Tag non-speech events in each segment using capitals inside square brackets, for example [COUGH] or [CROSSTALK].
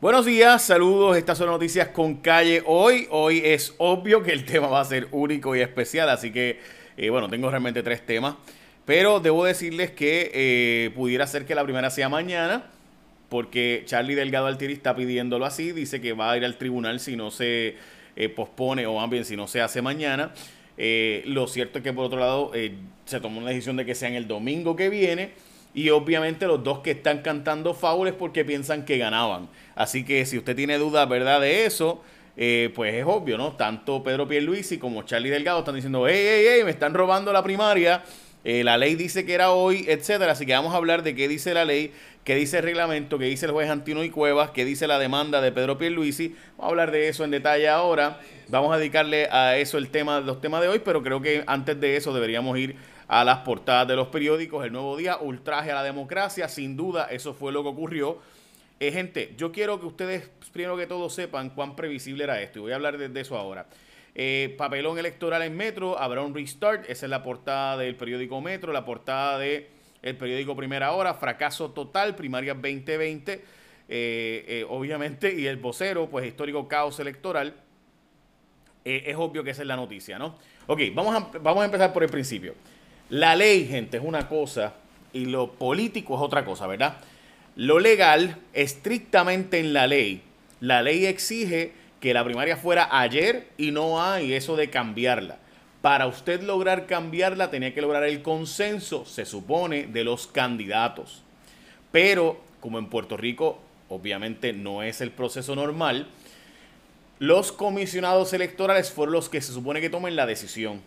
Buenos días, saludos, estas son noticias con calle hoy. Hoy es obvio que el [LAUGHS] tema va a ser único y especial, así que, eh, bueno, tengo realmente tres temas, pero debo decirles que eh, pudiera ser que la primera sea mañana, porque Charlie Delgado Altieri está pidiéndolo así, dice que va a ir al tribunal si no se eh, pospone o más bien si no se hace mañana. lo cierto es que por otro lado se tomó una decisión de que sea en el domingo que viene y obviamente los dos que están cantando faules porque piensan que ganaban. Así que si usted tiene dudas, ¿verdad? De eso, eh, pues es obvio, ¿no? Tanto Pedro Pierluisi como Charlie Delgado están diciendo, hey, hey, hey, me están robando la primaria. Eh, la ley dice que era hoy, etcétera. Así que vamos a hablar de qué dice la ley, qué dice el reglamento, qué dice el juez Antino y Cuevas, qué dice la demanda de Pedro Pierluisi. Vamos a hablar de eso en detalle ahora. Vamos a dedicarle a eso el tema, los temas de hoy, pero creo que antes de eso deberíamos ir a las portadas de los periódicos. El nuevo día, ultraje a la democracia, sin duda, eso fue lo que ocurrió. Eh, gente, yo quiero que ustedes, primero que todo, sepan cuán previsible era esto, y voy a hablar de, eso ahora. Eh, papelón electoral en Metro, habrá un restart, esa es la portada del periódico Metro, la portada de periódico Primera Hora, fracaso total, primaria 2020, eh, obviamente, y el vocero, pues histórico caos electoral. es obvio que esa es la noticia, ¿no? Ok, vamos a, vamos a empezar por el principio. La ley, gente, es una cosa y lo político es otra cosa, ¿verdad? Lo legal, estrictamente en la ley, la ley exige que la primaria fuera ayer y no hay eso de cambiarla. Para usted lograr cambiarla tenía que lograr el consenso, se supone, de los candidatos. Pero como en Puerto Rico obviamente no es el proceso normal, los comisionados electorales fueron los que se supone que tomen la decisión.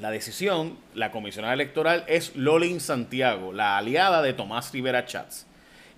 La decisión, la comisionada electoral es Lolin Santiago, la aliada de Tomás Rivera Chats.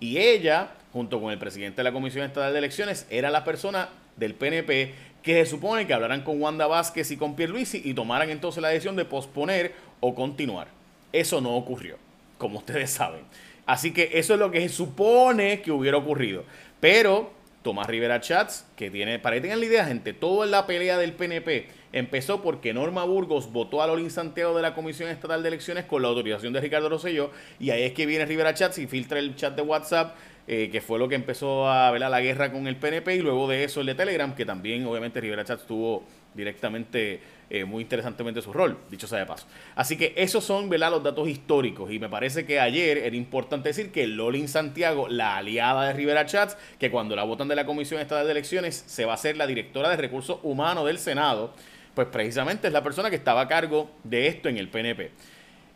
Y ella, junto con el presidente de la Comisión Estatal de Elecciones, era la persona del PNP que se supone que hablarán con Wanda Vázquez y con Pierluisi y tomaran entonces la decisión de posponer o continuar. Eso no ocurrió, como [LAUGHS] ustedes saben. Así que eso es lo que se supone que hubiera ocurrido. Pero Tomás Rivera Chats, que tiene, para que tengan la idea, gente, todo en la pelea del PNP empezó porque Norma Burgos votó a Lolín Santiago de la Comisión Estatal de Elecciones con la autorización de Ricardo Rosselló, y ahí es que viene Rivera Chats y filtra el chat de WhatsApp, eh, que fue lo que empezó a ver la guerra con el PNP, y luego de eso el de Telegram, que también obviamente Rivera Chats tuvo directamente, eh, muy interesantemente su rol, dicho sea de paso. Así que esos son ¿verdad? los datos históricos y me parece que ayer era importante decir que Lolin Santiago, la aliada de Rivera Chats, que cuando la votan de la Comisión Estatal de Elecciones se va a ser la directora de Recursos Humanos del Senado, pues precisamente es la persona que estaba a cargo de esto en el PNP.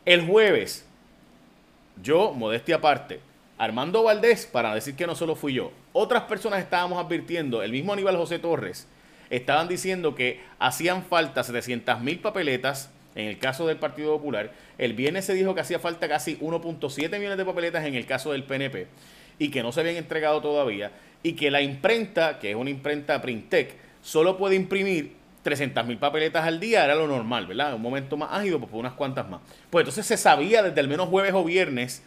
El jueves, yo, modestia aparte, Armando Valdés, para decir que no solo fui yo, otras personas estábamos advirtiendo, el mismo Aníbal José Torres, estaban diciendo que hacían falta 700 mil papeletas en el caso del Partido Popular. El viernes se dijo que hacía falta casi 1.7 millones de papeletas en el caso del PNP y que no se habían entregado todavía y que la imprenta, que es una imprenta Printec, solo puede imprimir 300 mil papeletas al día, era lo normal, ¿verdad? Un momento más ágido, pues unas cuantas más. Pues entonces se sabía desde el menos jueves o viernes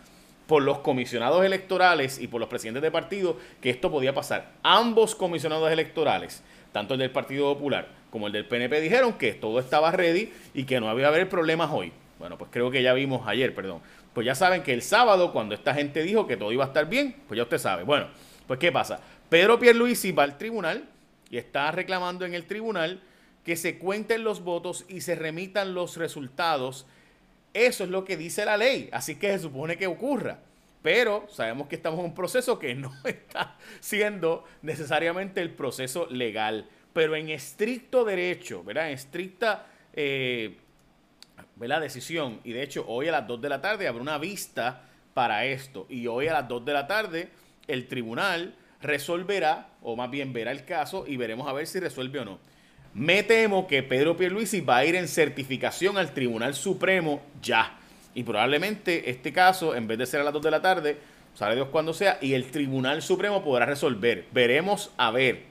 por los comisionados electorales y por los presidentes de partido que esto podía pasar. Ambos comisionados electorales tanto el del Partido Popular como el del PNP dijeron que todo estaba ready y que no había haber problemas hoy. Bueno, pues creo que ya vimos ayer, perdón. Pues ya saben que el sábado, cuando esta gente dijo que todo iba a estar bien, pues ya usted sabe. Bueno, pues ¿qué pasa? Pedro Pierluisi va al tribunal y está reclamando en el tribunal que se cuenten los votos y se remitan los resultados. Eso es lo que dice la ley, así que se supone que ocurra. Pero sabemos que estamos en un proceso que no [LAUGHS] está siendo necesariamente el proceso legal, pero en estricto derecho, ¿verdad? En estricta eh, decisión. Y de hecho, hoy a las 2 de la tarde habrá una vista para esto. Y hoy a las 2 de la tarde el tribunal resolverá, o más bien verá el caso y veremos a ver si resuelve o no. Me temo que Pedro Pierluisi va a ir en certificación al Tribunal Supremo ya. Y probablemente este caso, en vez de ser a las 2 de la tarde, sabe Dios cuando sea, y el Tribunal Supremo podrá resolver. Veremos a ver.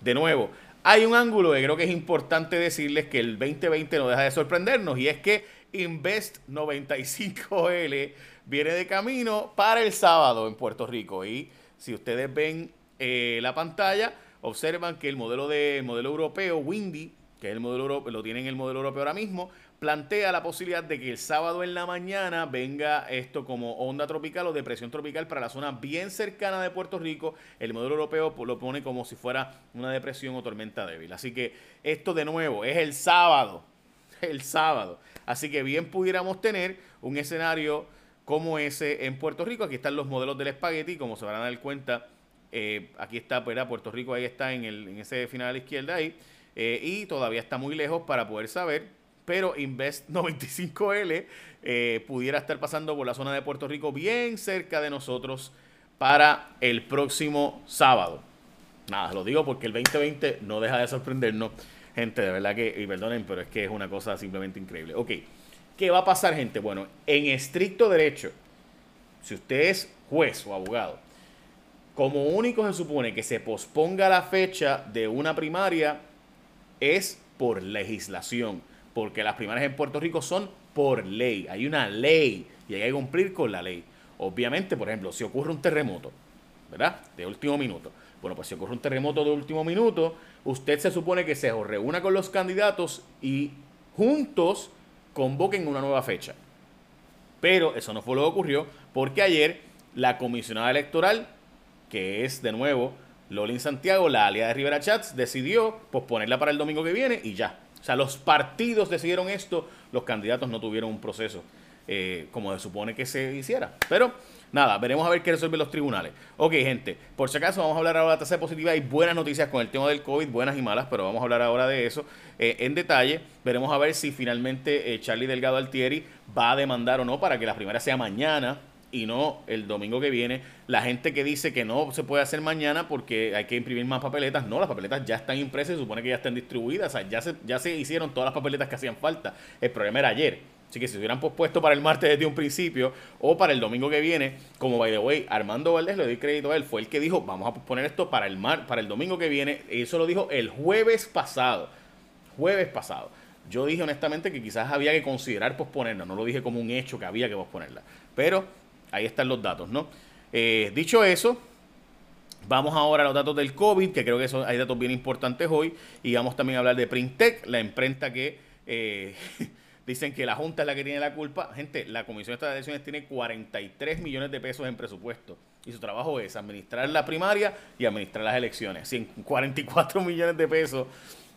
De nuevo, hay un ángulo que creo que es importante decirles que el 2020 no deja de sorprendernos, y es que Invest 95L viene de camino para el sábado en Puerto Rico. Y si ustedes ven eh, la pantalla, observan que el modelo de modelo europeo, Windy, que es el modelo lo tienen el modelo europeo ahora mismo, plantea la posibilidad de que el sábado en la mañana venga esto como onda tropical o depresión tropical para la zona bien cercana de Puerto Rico. El modelo europeo lo pone como si fuera una depresión o tormenta débil. Así que esto de nuevo es el sábado. [LAUGHS] El sábado. Así que bien pudiéramos tener un escenario como ese en Puerto Rico. Aquí están los modelos del espagueti, como se van a dar cuenta. Eh, aquí está, ¿verdad? Puerto Rico ahí está en, el, en ese final a la izquierda ahí. Eh, y todavía está muy lejos para poder saber. Pero Invest 95L eh, pudiera estar pasando por la zona de Puerto Rico bien cerca de nosotros para el próximo sábado. Nada, lo digo porque el 2020 no deja de sorprendernos. Gente, de verdad que, y perdonen, pero es que es una cosa simplemente increíble. Ok, ¿qué va a pasar, gente? Bueno, en estricto derecho, si usted es juez o abogado, como único se supone que se posponga la fecha de una primaria es por legislación, porque las primarias en Puerto Rico son por ley, hay una ley y hay que cumplir con la ley. Obviamente, por ejemplo, si ocurre un terremoto, ¿verdad? De último minuto. Bueno, pues si ocurre un terremoto de último minuto, usted se supone que se reúna con los candidatos y juntos convoquen una nueva fecha. Pero eso no fue lo que ocurrió porque ayer la comisionada electoral, que es de nuevo Lolin Santiago, la aliada de Rivera Chats, decidió posponerla para el domingo que viene y ya. O sea, los partidos decidieron esto, los candidatos no tuvieron un proceso eh, como se supone que se hiciera. Pero nada, veremos a ver qué resuelven los tribunales. Ok, gente, por si acaso vamos a hablar ahora de la tasa positiva. Hay buenas noticias con el tema del COVID, buenas y malas, pero vamos a hablar ahora de eso eh, en detalle. Veremos a ver si finalmente eh, Charlie Delgado Altieri va a demandar o no para que la primera sea mañana y no el domingo que viene. La gente que dice que no se puede hacer mañana porque hay que imprimir más papeletas, no, las papeletas ya están impresas y supone que ya están distribuidas, o sea, ya se, ya se hicieron todas las papeletas que hacían falta. El problema era ayer. Así que si se hubieran pospuesto para el martes desde un principio o para el domingo que viene, como by the way, Armando Valdés, le doy crédito a él, fue el que dijo, vamos a posponer esto para el mar, para el domingo que viene. Y eso lo dijo el jueves pasado. Jueves pasado. Yo dije honestamente que quizás había que considerar posponerla, no lo dije como un hecho que había que posponerla. Pero ahí están los datos, ¿no? Eh, dicho eso, vamos ahora a los datos del COVID, que creo que son, hay datos bien importantes hoy, y vamos también a hablar de Printec, la imprenta que eh, [LAUGHS] dicen que la Junta es la que tiene la culpa. Gente, la Comisión de Elecciones tiene 43 millones de pesos en presupuesto, y su trabajo es administrar la primaria y administrar las elecciones. Si en 44 millones de pesos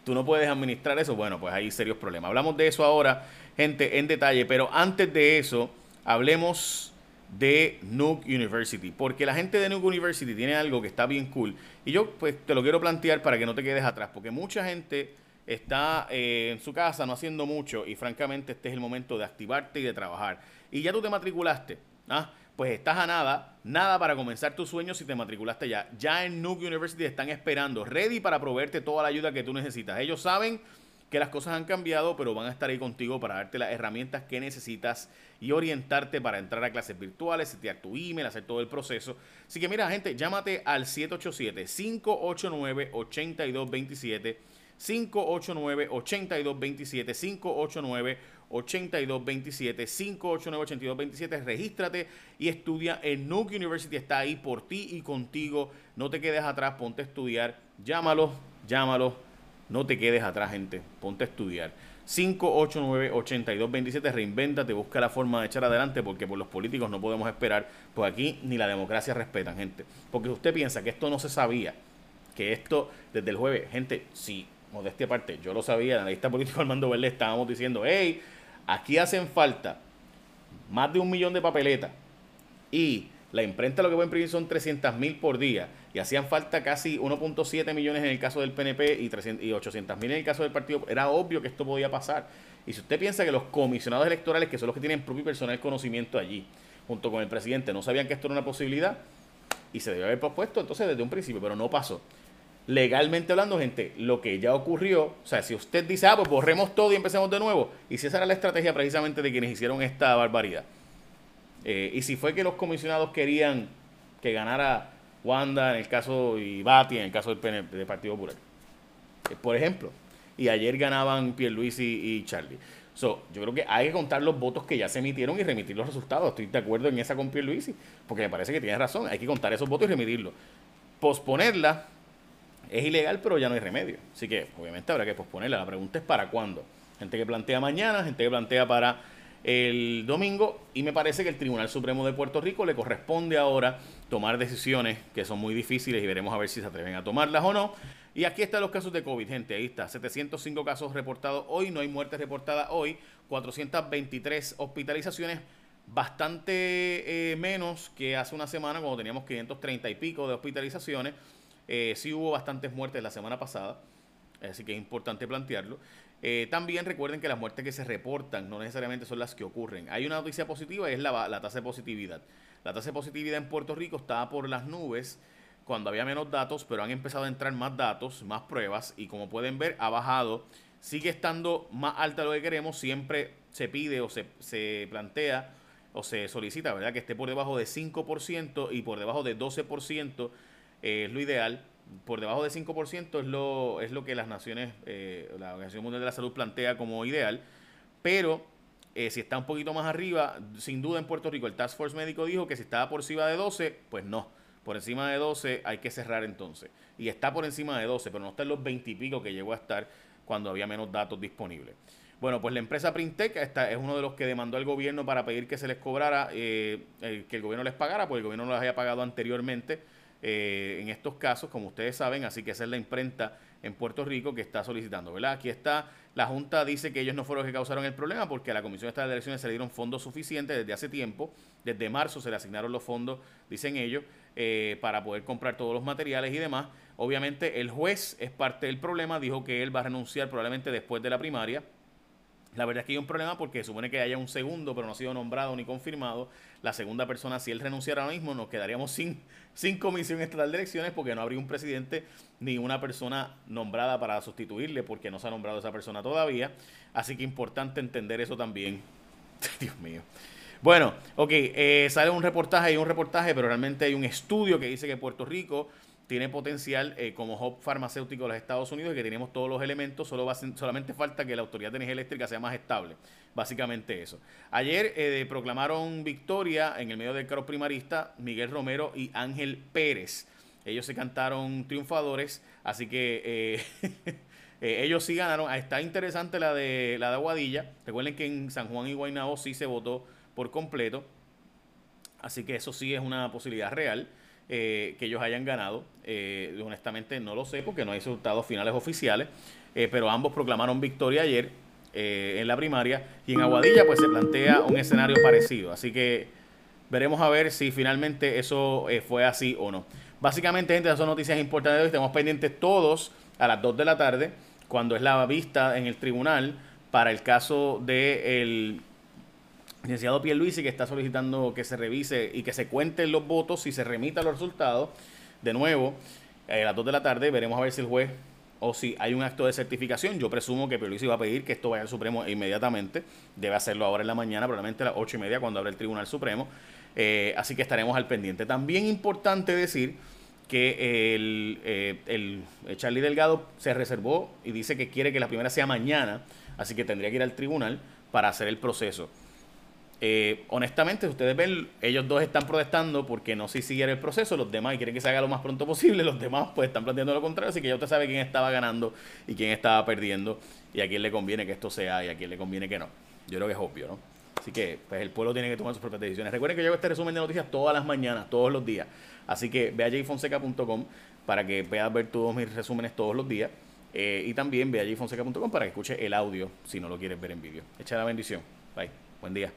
tú no puedes administrar eso, bueno, pues hay serios problemas. Hablamos de eso ahora, gente, en detalle, pero antes de eso, hablemos de Nuke University, porque la gente de Nuke University tiene algo que está bien cool y yo pues te lo quiero plantear para que no te quedes atrás, porque mucha gente está eh, en su casa no haciendo mucho y francamente este es el momento de activarte y de trabajar. Y ya tú te matriculaste, ¿ah? pues estás a nada, nada para comenzar tus sueños si te matriculaste ya. Ya en Nuke University están esperando, ready para proveerte toda la ayuda que tú necesitas. Ellos saben que las cosas han cambiado, pero van a estar ahí contigo para darte las herramientas que necesitas y orientarte para entrar a clases virtuales, setear tu email, hacer todo el proceso. Así que mira, gente, llámate al 787-589-8227. 589-8227, 589-8227, 589-8227. Regístrate y estudia en Nuke University. Está ahí por ti y contigo. No te quedes atrás, ponte a estudiar. Llámalo, llámalo no te quedes atrás, gente. Ponte a estudiar. 589-8227, reinvéntate, busca la forma de echar adelante porque por los políticos no podemos esperar, pues aquí ni la democracia respetan, gente. Porque usted piensa que esto no se sabía, que esto desde el jueves, gente, sí, modestia aparte, yo lo sabía, en la lista política [LAUGHS] Armando Verde estábamos diciendo, hey, aquí hacen falta más de un millón de papeletas y la imprenta lo que puede imprimir son 300 mil por día y hacían falta casi 1.7 millones en el caso del PNP y, 300, y 800 mil en el caso del partido. Era obvio que esto podía pasar. Y si usted piensa que los comisionados electorales, que son los que tienen propio y personal conocimiento allí, junto con el presidente, no sabían que esto era una posibilidad y se debió haber propuesto entonces desde un principio, pero no pasó. Legalmente hablando, gente, lo que ya ocurrió, o sea, si usted dice, ah, pues borremos todo y empecemos de nuevo, y si esa era la estrategia precisamente de quienes hicieron esta barbaridad. Eh, y si fue que los comisionados querían que ganara Wanda en el caso y Bati en el caso del, PNP, Partido Popular. Eh, por ejemplo. Y ayer ganaban Pierluisi y, y Charlie. So, yo creo que hay que contar los votos que ya se emitieron y remitir los resultados. Estoy de acuerdo en esa con Pierluisi, porque me parece que tiene razón. Hay que contar esos votos y remitirlos. Posponerla es ilegal, pero ya no hay remedio. Así que, obviamente, habrá que posponerla. La pregunta es para cuándo. Gente que plantea mañana, gente que plantea para el domingo y me parece que el Tribunal Supremo de Puerto Rico le corresponde ahora tomar decisiones que son muy difíciles y veremos a ver si se atreven a tomarlas o no. Y aquí están los casos de COVID, gente, ahí está, 705 casos reportados hoy, no hay muertes reportadas hoy, 423 hospitalizaciones, bastante eh, menos que hace una semana cuando teníamos 530 y pico de hospitalizaciones. Eh, sí hubo bastantes muertes la semana pasada, así que es importante plantearlo. Eh, también recuerden que las muertes que se reportan no necesariamente son las que ocurren. Hay una noticia positiva y es la, la tasa de positividad. La tasa de positividad en Puerto Rico estaba por las nubes cuando había menos datos, pero han empezado a entrar más datos, más pruebas y como pueden ver ha bajado. Sigue estando más alta de lo que queremos, siempre se pide o se, se plantea o se solicita, ¿verdad? Que esté por debajo de 5% y por debajo de 12% eh, es lo ideal. Por debajo de 5% es lo, es lo que las naciones, eh, la Organización Mundial de la Salud plantea como ideal. Pero eh, si está un poquito más arriba, sin duda en Puerto Rico, el Task Force médico dijo que si estaba por encima de 12, pues no. Por encima de 12 hay que cerrar entonces. Y está por encima de 12, pero no está en los 20 y pico que llegó a estar cuando había menos datos disponibles. Bueno, pues la empresa Printec esta es uno de los que demandó al gobierno para pedir que se les cobrara, eh, que el gobierno les pagara, porque el gobierno no les había pagado anteriormente eh, en estos casos, como ustedes saben, así que esa es la imprenta en Puerto Rico que está solicitando, ¿verdad? Aquí está, la Junta dice que ellos no fueron los que causaron el problema porque a la Comisión Estatal de Elecciones se le dieron fondos suficientes desde hace tiempo, desde marzo se le asignaron los fondos, dicen ellos, eh, para poder comprar todos los materiales y demás. Obviamente el juez es parte del problema, dijo que él va a renunciar probablemente después de la primaria, la verdad es que hay un problema porque supone que haya un segundo, pero no ha sido nombrado ni confirmado. La segunda persona, si él renunciara ahora mismo, nos quedaríamos sin, sin comisión estatal de elecciones porque no habría un presidente ni una persona nombrada para sustituirle porque no se ha nombrado esa persona todavía. Así que importante entender eso también. [LAUGHS] Dios mío. Bueno, ok, eh, sale un reportaje, hay un reportaje, pero realmente hay un estudio que dice que Puerto Rico tiene potencial eh, como hub farmacéutico de los Estados Unidos y que tenemos todos los elementos, solo va, solamente falta que la Autoridad de Energía Eléctrica sea más estable. Básicamente eso. Ayer eh, proclamaron victoria en el medio del carro primarista Miguel Romero y Ángel Pérez. Ellos se cantaron triunfadores, así que [LAUGHS] eh, ellos sí ganaron. Ah, está interesante la de, la de Aguadilla. Recuerden que en San Juan y Guaynabo sí se votó por completo. Así que eso sí es una posibilidad real. Eh, que ellos hayan ganado. Eh, honestamente no lo sé porque no hay resultados finales oficiales, eh, pero ambos proclamaron victoria ayer en la primaria y en Aguadilla pues se plantea un escenario parecido. Así que veremos a ver si finalmente eso fue así o no. Básicamente, gente, esas son noticias importantes de hoy. Estamos pendientes todos a las 2 de la tarde, cuando es la vista en el tribunal para el caso del licenciado Pierluisi que está solicitando que se revise y que se cuenten los votos y se remita los resultados. De nuevo, a las 2 de la tarde veremos a ver si el juez o si hay un acto de certificación. Yo presumo que Pierluisi va a pedir que esto vaya al Supremo inmediatamente. Debe hacerlo ahora en la mañana, probablemente a las 8 y media cuando abre el Tribunal Supremo. Eh, así que estaremos al pendiente. También importante decir que el, eh, el Charlie Delgado se reservó y dice que quiere que la primera sea mañana, así que tendría que ir al tribunal para hacer el proceso. Eh, honestamente, ustedes ven, ellos dos están protestando porque no se siguiera el proceso, los demás quieren que se haga lo más pronto posible, [LAUGHS] los demás pues están planteando lo contrario, así que ya usted sabe quién estaba ganando y quién estaba perdiendo y a quién le conviene que esto sea y a quién le conviene que no. Yo creo que es obvio, ¿no? Así que pues el pueblo tiene que tomar sus propias decisiones. Recuerden que yo hago este resumen de noticias todas las mañanas, todos los días. Así que ve a jfonseca.com para que veas ver todos mis resúmenes todos los días. Eh, y también ve a jfonseca.com para que escuche el audio si no lo quieres ver en vídeo. Echa la bendición. Bye. Buen día.